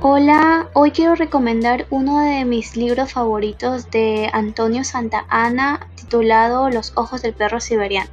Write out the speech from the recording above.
Hola, hoy quiero recomendar uno de mis libros favoritos de Antonio Santa Ana, titulado Los ojos del perro siberiano.